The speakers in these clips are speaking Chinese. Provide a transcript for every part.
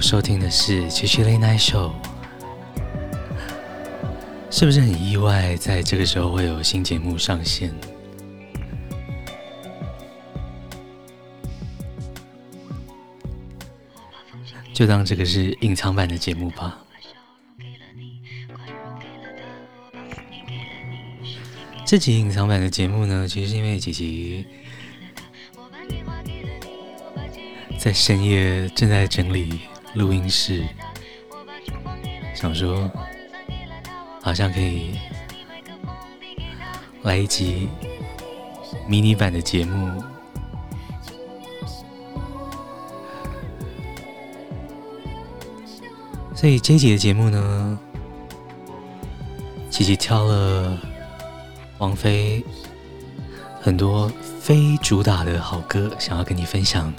收听的是《七七 Late Night Show》，是不是很意外，在这个时候会有新节目上线？就当这个是隐藏版的节目吧。这集隐藏版的节目呢，其实是因为琪琪在深夜正在整理录音室，想说好像可以来一集迷你版的节目。所以这一集的节目呢，琪琪挑了王菲很多非主打的好歌，想要跟你分享。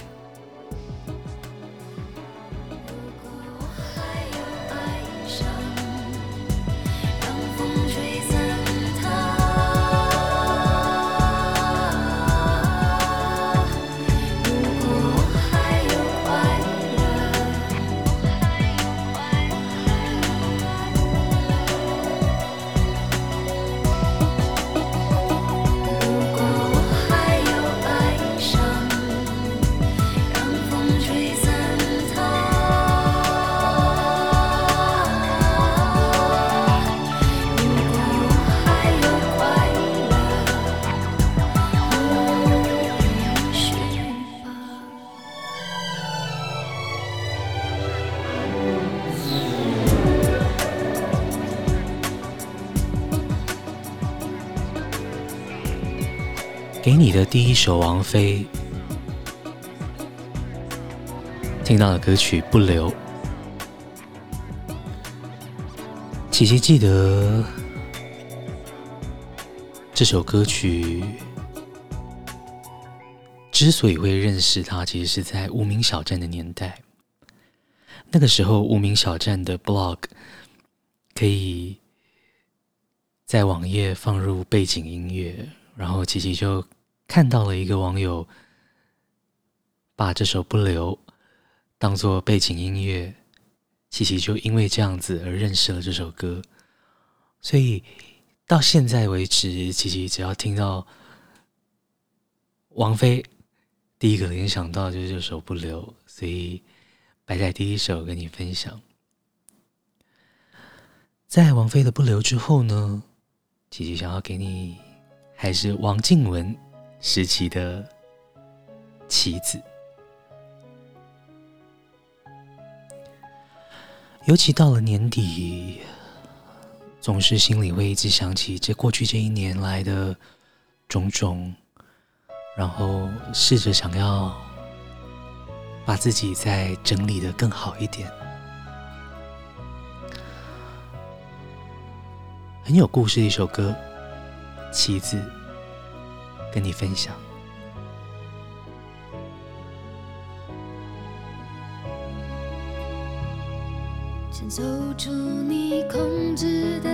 给你的第一首王菲听到的歌曲《不留》，琪琪记得这首歌曲之所以会认识它，其实是在无名小站的年代。那个时候，无名小站的 blog 可以在网页放入背景音乐。然后琪琪就看到了一个网友把这首《不留》当做背景音乐，琪琪就因为这样子而认识了这首歌。所以到现在为止，琪琪只要听到王菲，第一个联想到就是这首《不留》，所以摆在第一首跟你分享。在王菲的《不留》之后呢，琪琪想要给你。还是王静文时期的棋子，尤其到了年底，总是心里会一直想起这过去这一年来的种种，然后试着想要把自己再整理得更好一点，很有故事的一首歌。棋子，跟你分享。走出你控制的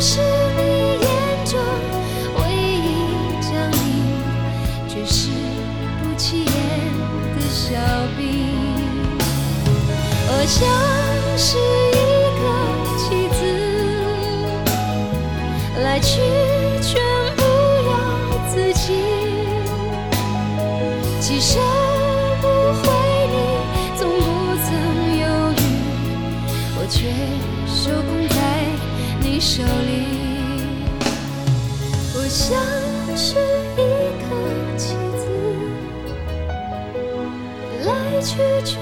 是你眼中唯一降临却是不起眼的小兵我像是一棋子来去手里我像是一颗棋子来去去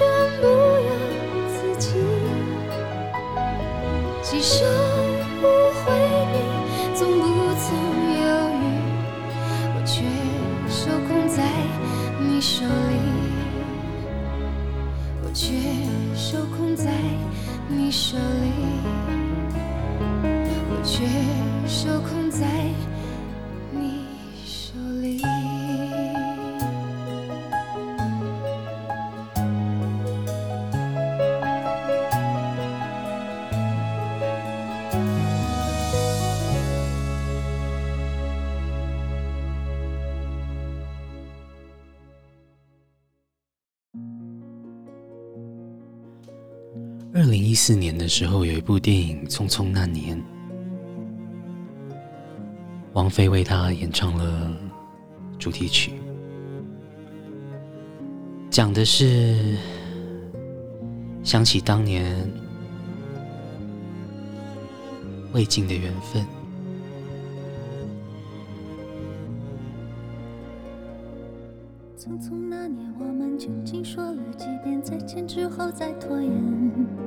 一四年的时候，有一部电影《匆匆那年》，王菲为他演唱了主题曲，讲的是想起当年未尽的缘分。匆匆那年，我们究竟说了几遍再见之后再拖延？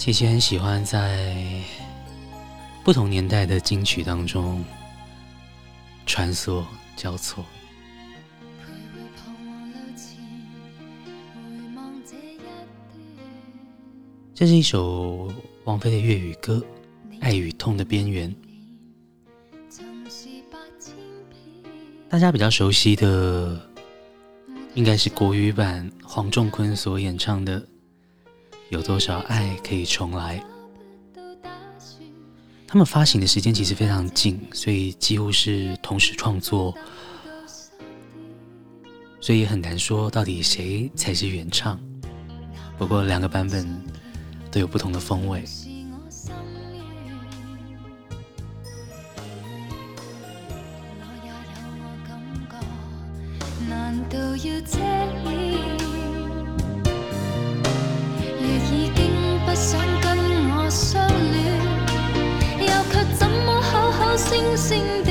琪琪很喜欢在不同年代的金曲当中穿梭交错。这是一首王菲的粤语歌《爱与痛的边缘》，大家比较熟悉的应该是国语版黄仲坤所演唱的。有多少爱可以重来？他们发行的时间其实非常近，所以几乎是同时创作，所以也很难说到底谁才是原唱。不过两个版本都有不同的风味。sing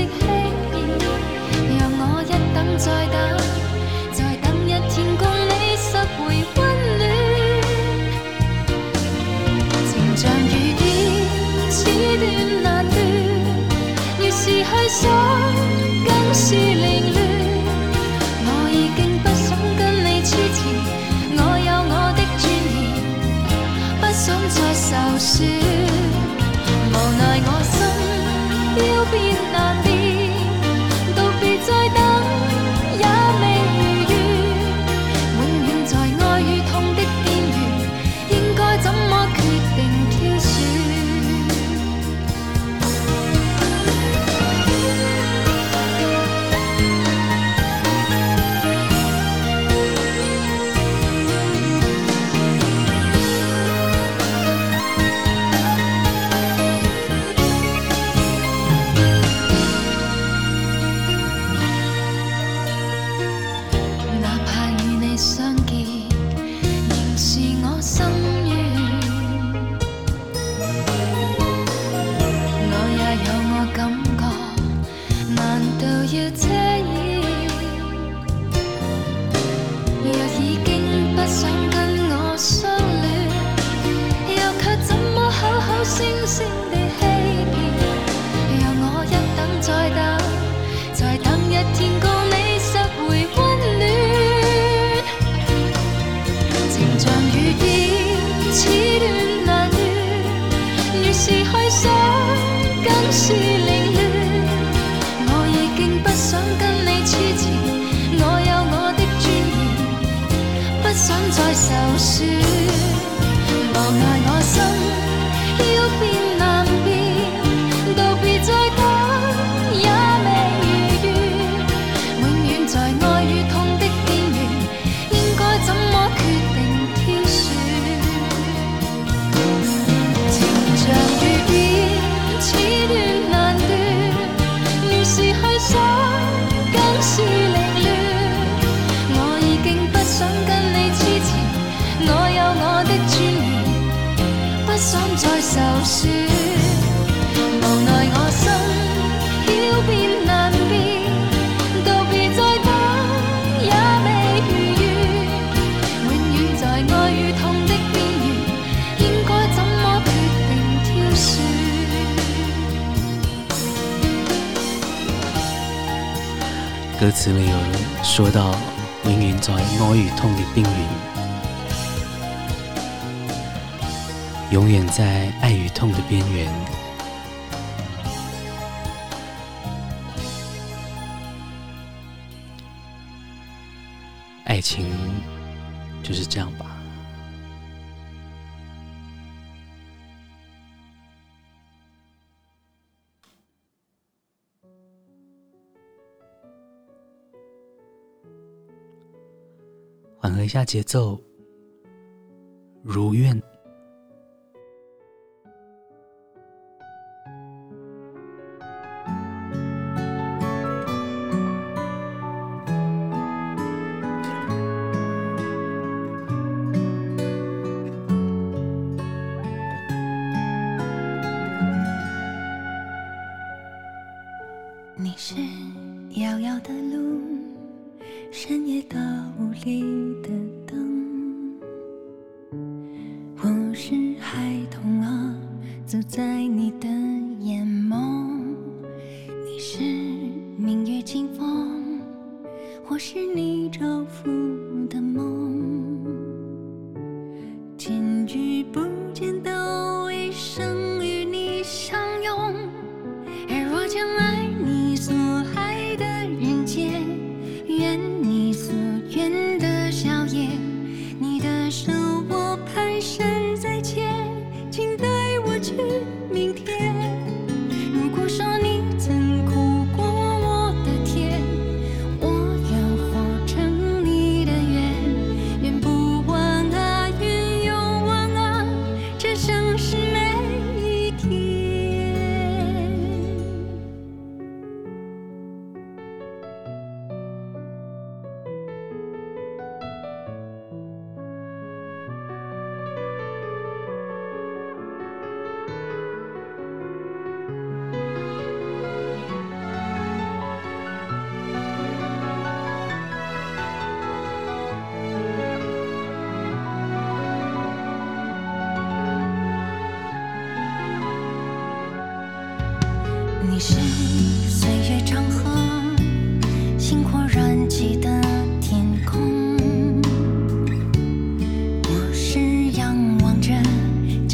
在受损无奈我心要辨难辨道别再等也未如愿。永远在爱与痛的边缘应该怎么决定挑选歌词里有说到永远在爱与痛的边缘。永远在爱与痛的边缘。爱情就是这样吧。缓和一下节奏如愿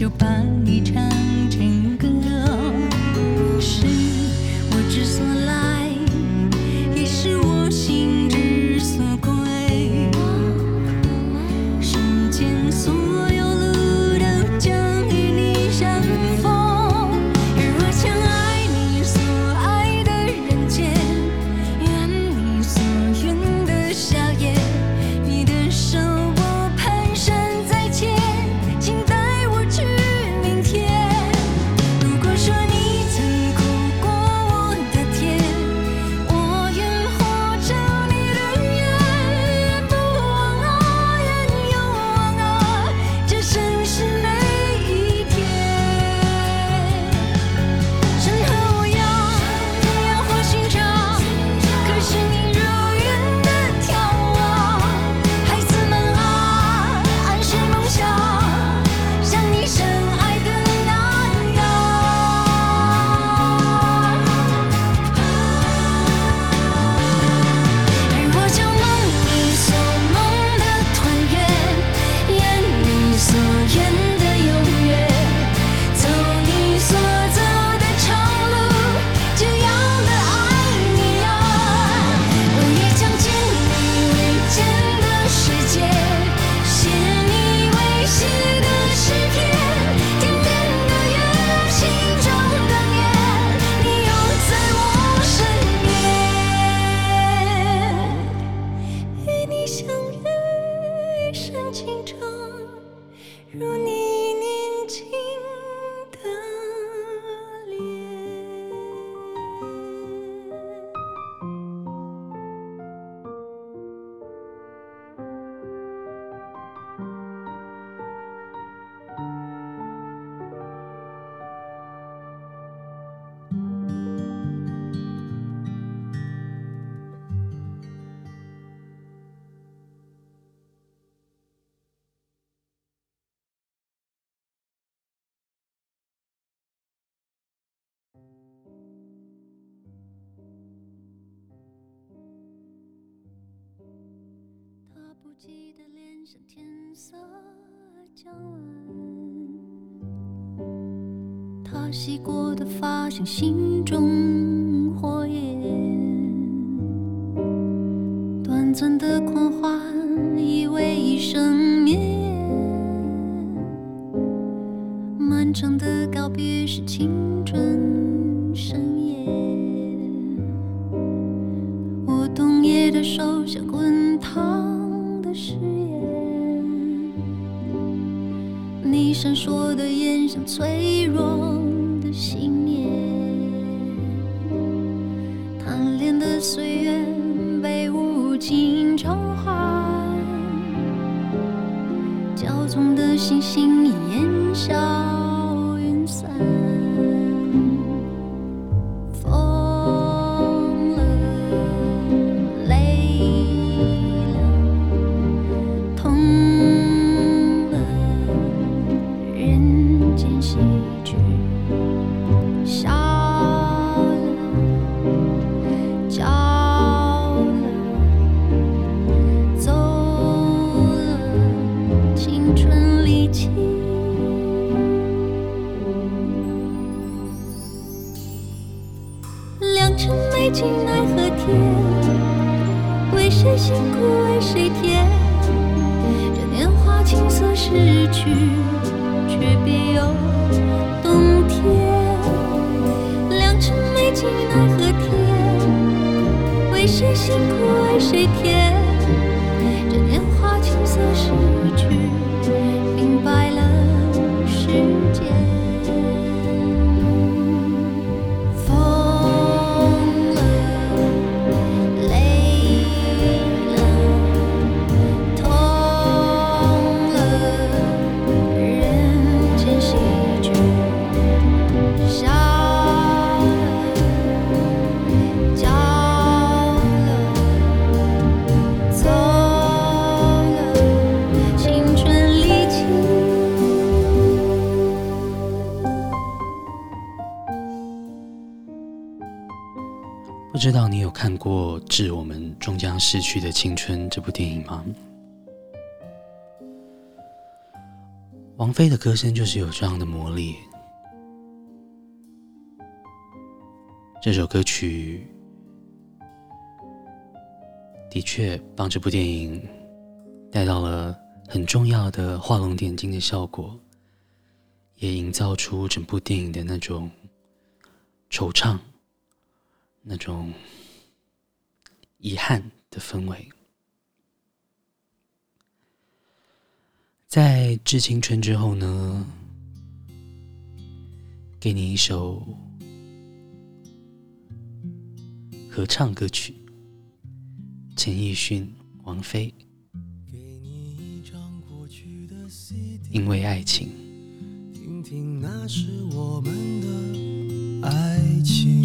就把你唱记的脸上天色将晚，他洗过的发像心中火焰，短暂的狂欢以为一生绵延，漫长的告别是青最不知道你有看过《致我们终将逝去的青春》这部电影吗？王菲的歌声就是有这样的魔力。这首歌曲的确帮这部电影带到了很重要的画龙点睛的效果，也营造出整部电影的那种惆怅。那种遗憾的氛围，在《致青春》之后呢，给你一首合唱歌曲，陈奕迅、王菲，因为爱情，听听那是我们的爱情。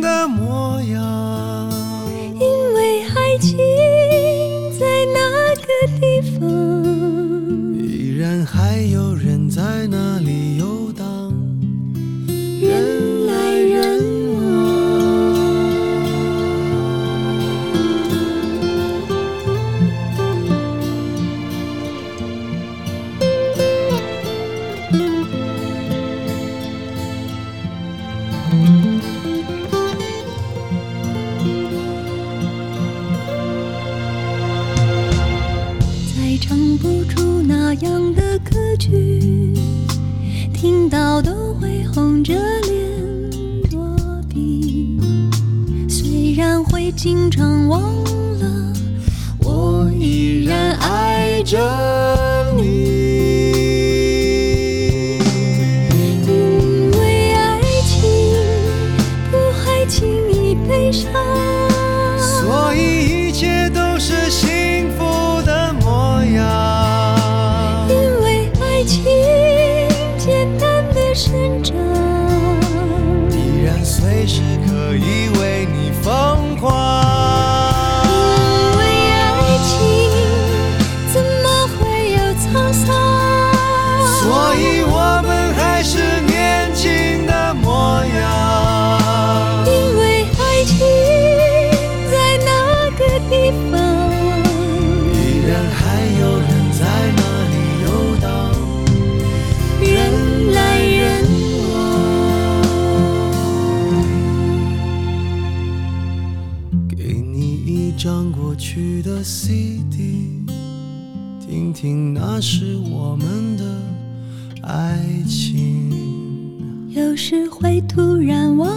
情。有时会突然忘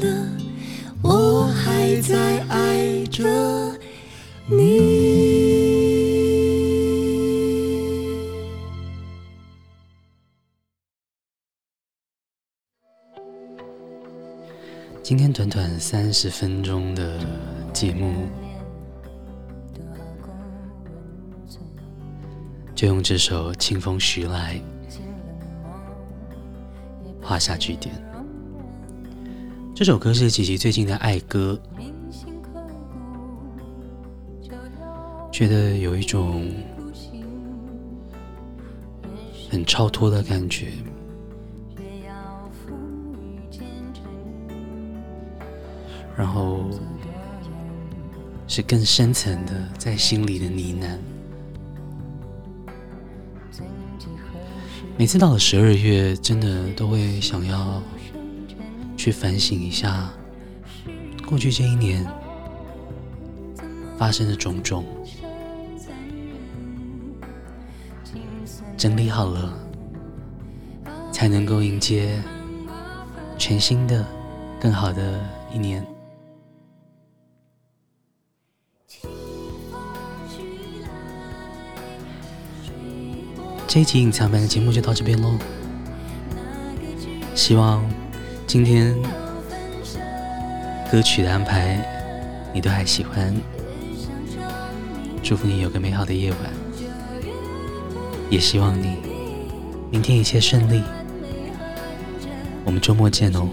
了，我还在爱着你。今天短短三十分钟的节目，就用这首《清风徐来》画下句点。这首歌是琪琪最近的爱歌，觉得有一种很超脱的感觉。然后是更深层的，在心里的呢喃。每次到了十二月，真的都会想要去反省一下过去这一年发生的种种，整理好了，才能够迎接全新的、更好的一年。这一集隐藏版的节目就到这边喽，希望今天歌曲的安排你都还喜欢，祝福你有个美好的夜晚，也希望你明天一切顺利，我们周末见哦。